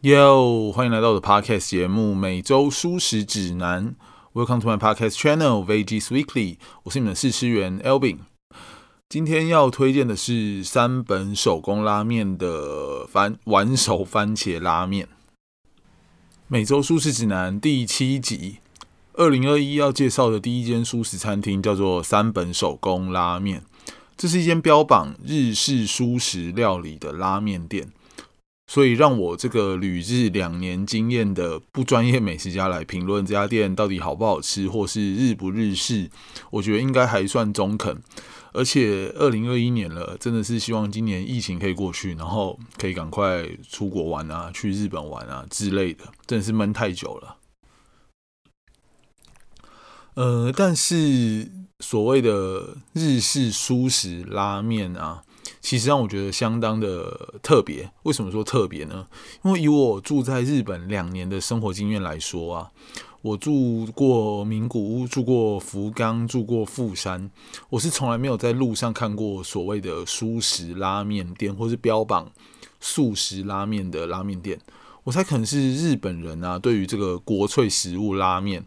Yo，欢迎来到我的 Podcast 节目《每周舒适指南》。Welcome to my Podcast channel，Vegies Weekly。我是你们的试吃员 Elvin。今天要推荐的是三本手工拉面的番丸手番茄拉面。每周舒适指南第七集，二零二一要介绍的第一间舒适餐厅叫做三本手工拉面。这是一间标榜日式舒适料理的拉面店。所以让我这个旅日两年经验的不专业美食家来评论这家店到底好不好吃，或是日不日式，我觉得应该还算中肯。而且二零二一年了，真的是希望今年疫情可以过去，然后可以赶快出国玩啊，去日本玩啊之类的，真的是闷太久了。呃，但是所谓的日式舒食拉面啊。其实让我觉得相当的特别。为什么说特别呢？因为以我住在日本两年的生活经验来说啊，我住过名古屋，住过福冈，住过富山，我是从来没有在路上看过所谓的素食拉面店，或是标榜素食拉面的拉面店。我猜可能是日本人啊，对于这个国粹食物拉面。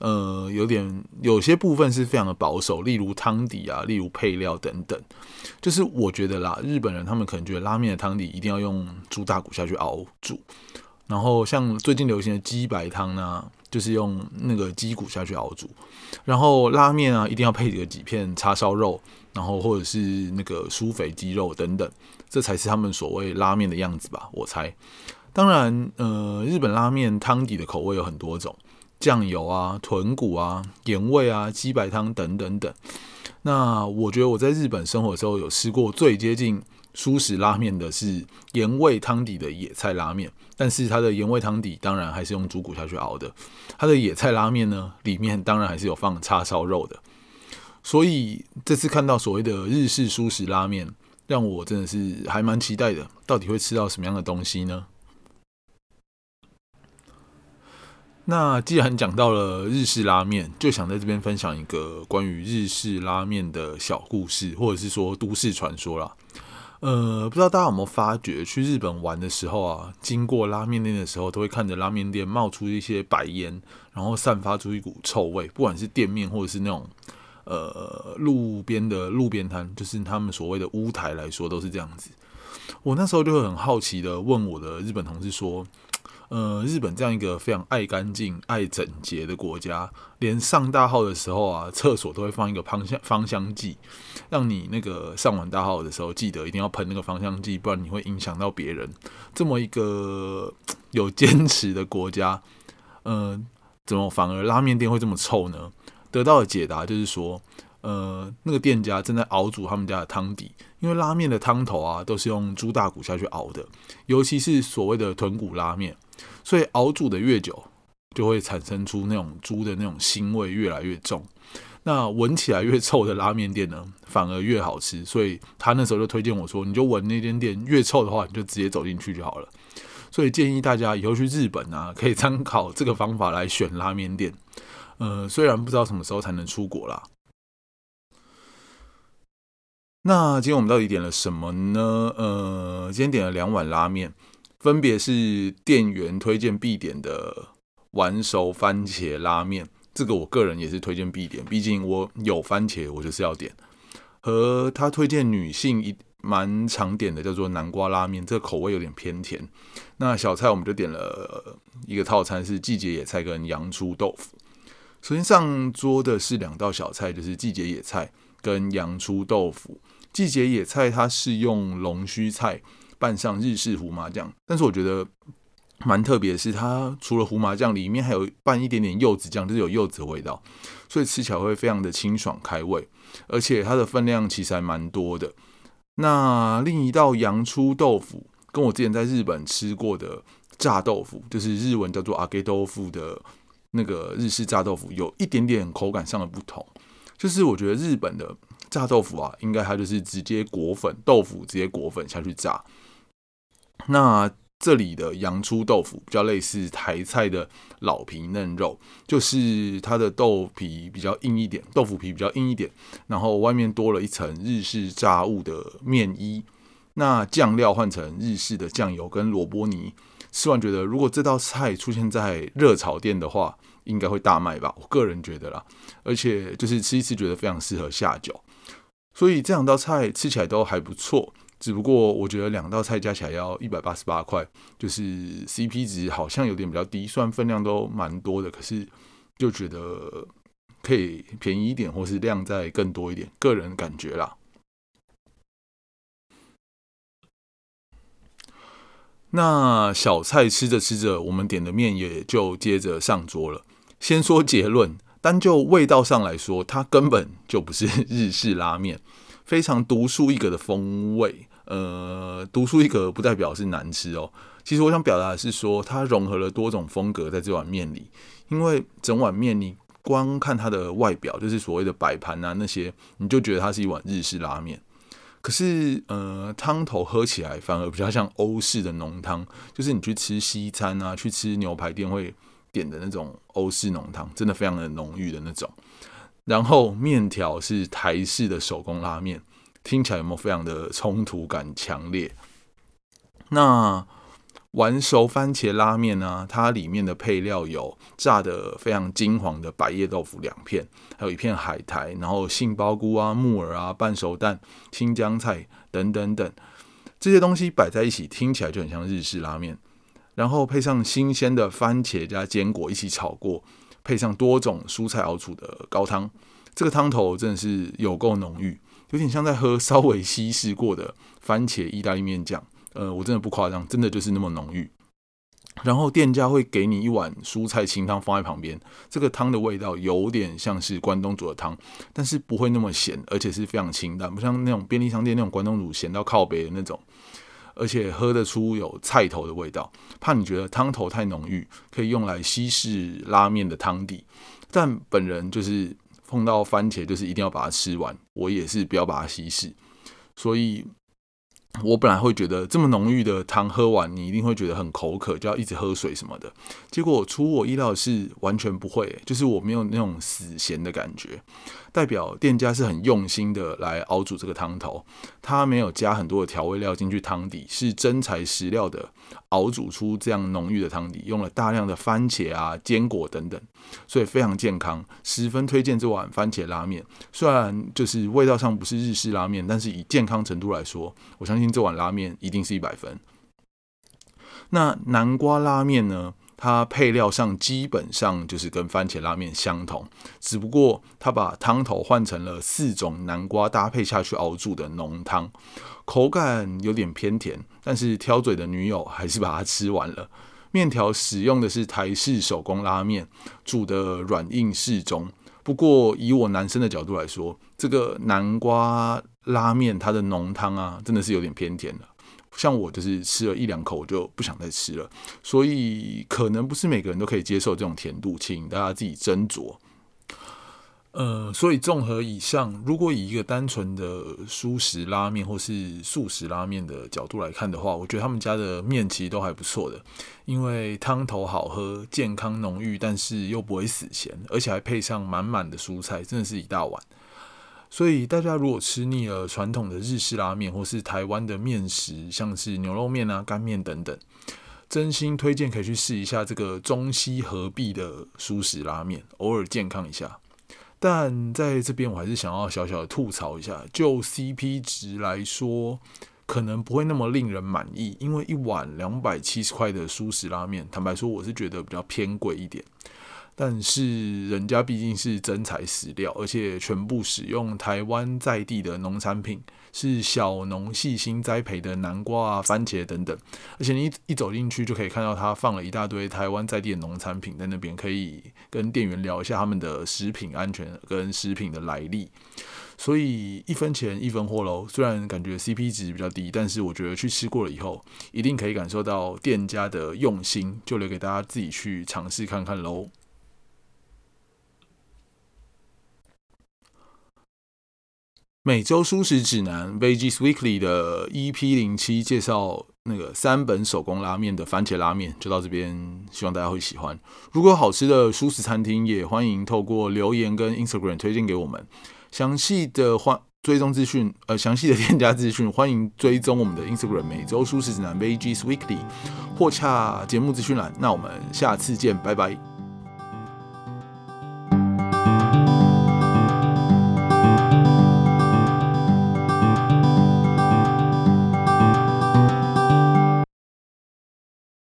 呃，有点有些部分是非常的保守，例如汤底啊，例如配料等等。就是我觉得啦，日本人他们可能觉得拉面的汤底一定要用猪大骨下去熬煮，然后像最近流行的鸡白汤呢，就是用那个鸡骨下去熬煮。然后拉面啊，一定要配个几片叉烧肉，然后或者是那个酥肥鸡肉等等，这才是他们所谓拉面的样子吧？我猜。当然，呃，日本拉面汤底的口味有很多种。酱油啊、豚骨啊、盐味啊、鸡白汤等等等。那我觉得我在日本生活的时候有吃过最接近舒食拉面的是盐味汤底的野菜拉面，但是它的盐味汤底当然还是用猪骨下去熬的。它的野菜拉面呢，里面当然还是有放叉烧肉的。所以这次看到所谓的日式舒食拉面，让我真的是还蛮期待的。到底会吃到什么样的东西呢？那既然讲到了日式拉面，就想在这边分享一个关于日式拉面的小故事，或者是说都市传说啦。呃，不知道大家有没有发觉，去日本玩的时候啊，经过拉面店的时候，都会看着拉面店冒出一些白烟，然后散发出一股臭味。不管是店面，或者是那种呃路边的路边摊，就是他们所谓的屋台来说，都是这样子。我那时候就会很好奇的问我的日本同事说。呃，日本这样一个非常爱干净、爱整洁的国家，连上大号的时候啊，厕所都会放一个芳香芳香剂，让你那个上完大号的时候，记得一定要喷那个芳香剂，不然你会影响到别人。这么一个有坚持的国家，呃，怎么反而拉面店会这么臭呢？得到的解答就是说，呃，那个店家正在熬煮他们家的汤底，因为拉面的汤头啊，都是用猪大骨下去熬的，尤其是所谓的豚骨拉面。所以熬煮的越久，就会产生出那种猪的那种腥味越来越重。那闻起来越臭的拉面店呢，反而越好吃。所以他那时候就推荐我说：“你就闻那间店越臭的话，你就直接走进去就好了。”所以建议大家以后去日本啊，可以参考这个方法来选拉面店。呃，虽然不知道什么时候才能出国啦。那今天我们到底点了什么呢？呃，今天点了两碗拉面。分别是店员推荐必点的完熟番茄拉面，这个我个人也是推荐必点，毕竟我有番茄，我就是要点。和他推荐女性一蛮常点的叫做南瓜拉面，这个口味有点偏甜。那小菜我们就点了一个套餐，是季节野菜跟洋葱豆腐。首先上桌的是两道小菜，就是季节野菜跟洋葱豆腐。季节野菜它是用龙须菜。拌上日式胡麻酱，但是我觉得蛮特别的是，它除了胡麻酱，里面还有拌一点点柚子酱，就是有柚子的味道，所以吃起来会非常的清爽开胃，而且它的分量其实还蛮多的。那另一道洋葱豆腐，跟我之前在日本吃过的炸豆腐，就是日文叫做阿给豆腐的那个日式炸豆腐，有一点点口感上的不同，就是我觉得日本的炸豆腐啊，应该它就是直接裹粉豆腐，直接裹粉下去炸。那这里的洋葱豆腐比较类似台菜的老皮嫩肉，就是它的豆皮比较硬一点，豆腐皮比较硬一点，然后外面多了一层日式炸物的面衣。那酱料换成日式的酱油跟萝卜泥，吃完觉得如果这道菜出现在热炒店的话，应该会大卖吧？我个人觉得啦，而且就是吃一次觉得非常适合下酒，所以这两道菜吃起来都还不错。只不过我觉得两道菜加起来要一百八十八块，就是 CP 值好像有点比较低，虽然分量都蛮多的，可是就觉得可以便宜一点，或是量再更多一点，个人感觉啦。那小菜吃着吃着，我们点的面也就接着上桌了。先说结论，单就味道上来说，它根本就不是 日式拉面，非常独树一格的风味。呃，独树一格不代表是难吃哦。其实我想表达的是说，它融合了多种风格在这碗面里。因为整碗面你光看它的外表，就是所谓的摆盘啊那些，你就觉得它是一碗日式拉面。可是，呃，汤头喝起来反而比较像欧式的浓汤，就是你去吃西餐啊，去吃牛排店会点的那种欧式浓汤，真的非常的浓郁的那种。然后面条是台式的手工拉面。听起来有没有非常的冲突感强烈？那完熟番茄拉面呢？它里面的配料有炸的非常金黄的百叶豆腐两片，还有一片海苔，然后杏鲍菇啊、木耳啊、半熟蛋、青江菜等等等这些东西摆在一起，听起来就很像日式拉面。然后配上新鲜的番茄加坚果一起炒过，配上多种蔬菜熬煮的高汤，这个汤头真的是有够浓郁。有点像在喝稍微稀释过的番茄意大利面酱，呃，我真的不夸张，真的就是那么浓郁。然后店家会给你一碗蔬菜清汤放在旁边，这个汤的味道有点像是关东煮的汤，但是不会那么咸，而且是非常清淡，不像那种便利商店那种关东煮咸到靠北的那种，而且喝得出有菜头的味道。怕你觉得汤头太浓郁，可以用来稀释拉面的汤底，但本人就是。碰到番茄就是一定要把它吃完，我也是不要把它稀释，所以我本来会觉得这么浓郁的汤喝完，你一定会觉得很口渴，就要一直喝水什么的。结果出我意料的是完全不会，就是我没有那种死咸的感觉。代表店家是很用心的来熬煮这个汤头，它没有加很多的调味料进去汤底，是真材实料的熬煮出这样浓郁的汤底，用了大量的番茄啊、坚果等等，所以非常健康，十分推荐这碗番茄拉面。虽然就是味道上不是日式拉面，但是以健康程度来说，我相信这碗拉面一定是一百分。那南瓜拉面呢？它配料上基本上就是跟番茄拉面相同，只不过它把汤头换成了四种南瓜搭配下去熬煮的浓汤，口感有点偏甜，但是挑嘴的女友还是把它吃完了。面条使用的是台式手工拉面，煮的软硬适中。不过以我男生的角度来说，这个南瓜拉面它的浓汤啊，真的是有点偏甜了。像我就是吃了一两口我就不想再吃了，所以可能不是每个人都可以接受这种甜度，请大家自己斟酌。呃，所以综合以上，如果以一个单纯的素食拉面或是素食拉面的角度来看的话，我觉得他们家的面其实都还不错的，因为汤头好喝、健康浓郁，但是又不会死咸，而且还配上满满的蔬菜，真的是一大碗。所以大家如果吃腻了传统的日式拉面，或是台湾的面食，像是牛肉面啊、干面等等，真心推荐可以去试一下这个中西合璧的素食拉面，偶尔健康一下。但在这边我还是想要小小的吐槽一下，就 CP 值来说，可能不会那么令人满意，因为一碗两百七十块的素食拉面，坦白说我是觉得比较偏贵一点。但是人家毕竟是真材实料，而且全部使用台湾在地的农产品，是小农细心栽培的南瓜啊、番茄等等。而且你一一走进去就可以看到，他放了一大堆台湾在地的农产品在那边，可以跟店员聊一下他们的食品安全跟食品的来历。所以一分钱一分货喽。虽然感觉 CP 值比较低，但是我觉得去吃过了以后，一定可以感受到店家的用心，就留给大家自己去尝试看看喽。每周舒食指南 vegies Weekly 的 EP 零七介绍那个三本手工拉面的番茄拉面，就到这边，希望大家会喜欢。如果好吃的舒食餐厅，也欢迎透过留言跟 Instagram 推荐给我们。详细的话追踪资讯，呃，详细的店家资讯，欢迎追踪我们的 Instagram 每周舒适指南 vegies Weekly 或洽节目资讯栏。那我们下次见，拜拜。